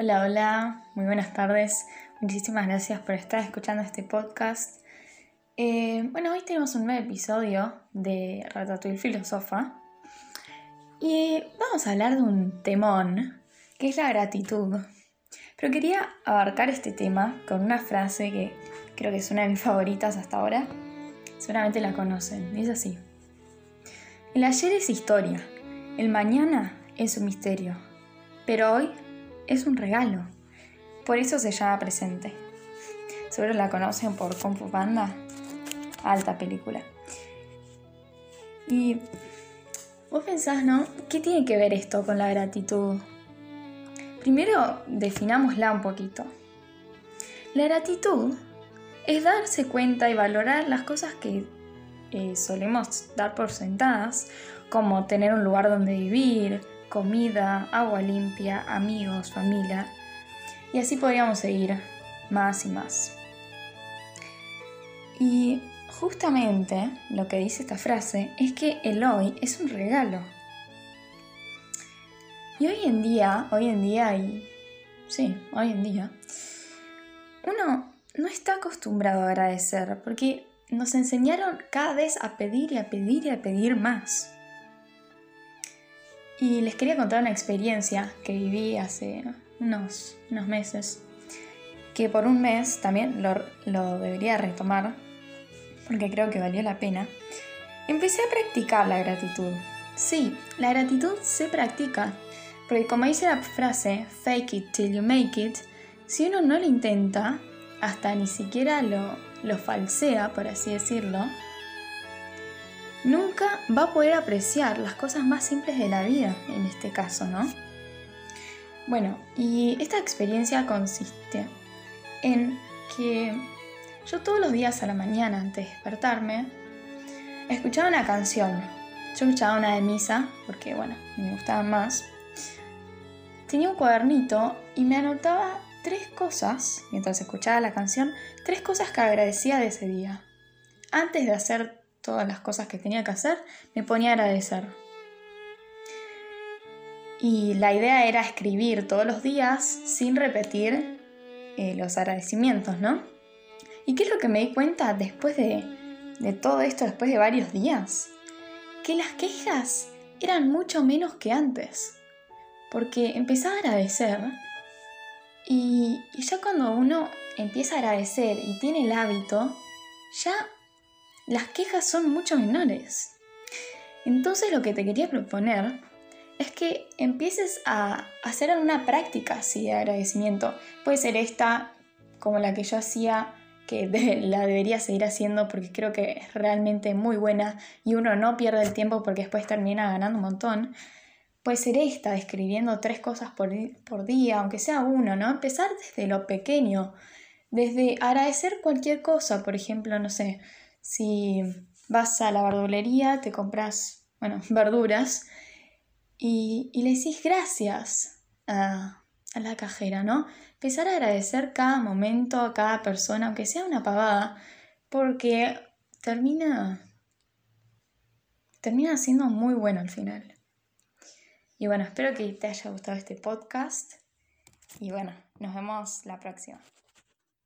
Hola, hola, muy buenas tardes. Muchísimas gracias por estar escuchando este podcast. Eh, bueno, hoy tenemos un nuevo episodio de Ratatouille Filosofa y vamos a hablar de un temón que es la gratitud. Pero quería abarcar este tema con una frase que creo que es una de mis favoritas hasta ahora. Seguramente la conocen. Dice así. El ayer es historia, el mañana es un misterio, pero hoy es un regalo. Por eso se llama presente. Seguro la conocen por Kung Fu Panda. Alta película. Y vos pensás, ¿no? ¿Qué tiene que ver esto con la gratitud? Primero, definámosla un poquito. La gratitud es darse cuenta y valorar las cosas que eh, solemos dar por sentadas, como tener un lugar donde vivir, comida, agua limpia, amigos, familia. Y así podríamos seguir más y más. Y justamente lo que dice esta frase es que el hoy es un regalo. Y hoy en día, hoy en día y... Sí, hoy en día, uno no está acostumbrado a agradecer porque nos enseñaron cada vez a pedir y a pedir y a pedir más. Y les quería contar una experiencia que viví hace unos, unos meses, que por un mes también lo, lo debería retomar, porque creo que valió la pena. Empecé a practicar la gratitud. Sí, la gratitud se practica, porque como dice la frase, fake it till you make it, si uno no lo intenta, hasta ni siquiera lo, lo falsea, por así decirlo, nunca va a poder apreciar las cosas más simples de la vida, en este caso, ¿no? Bueno, y esta experiencia consiste en que yo todos los días a la mañana, antes de despertarme, escuchaba una canción. Yo escuchaba una de misa, porque bueno, me gustaba más. Tenía un cuadernito y me anotaba tres cosas, mientras escuchaba la canción, tres cosas que agradecía de ese día. Antes de hacer todas las cosas que tenía que hacer, me ponía a agradecer. Y la idea era escribir todos los días sin repetir eh, los agradecimientos, ¿no? ¿Y qué es lo que me di cuenta después de, de todo esto, después de varios días? Que las quejas eran mucho menos que antes. Porque empezaba a agradecer y, ya cuando uno empieza a agradecer y tiene el hábito, ya las quejas son mucho menores. Entonces lo que te quería proponer es que empieces a hacer una práctica así de agradecimiento. Puede ser esta, como la que yo hacía, que la debería seguir haciendo porque creo que es realmente muy buena y uno no pierde el tiempo porque después termina ganando un montón puede ser esta, escribiendo tres cosas por, por día, aunque sea uno, ¿no? Empezar desde lo pequeño, desde agradecer cualquier cosa, por ejemplo, no sé, si vas a la verdulería, te compras, bueno, verduras y, le decís gracias a, a, la cajera, ¿no? Empezar a agradecer cada momento, a cada persona, aunque sea una pavada, porque termina, termina siendo muy bueno al final. Y bueno, espero que te haya gustado este podcast. Y bueno, nos vemos la próxima.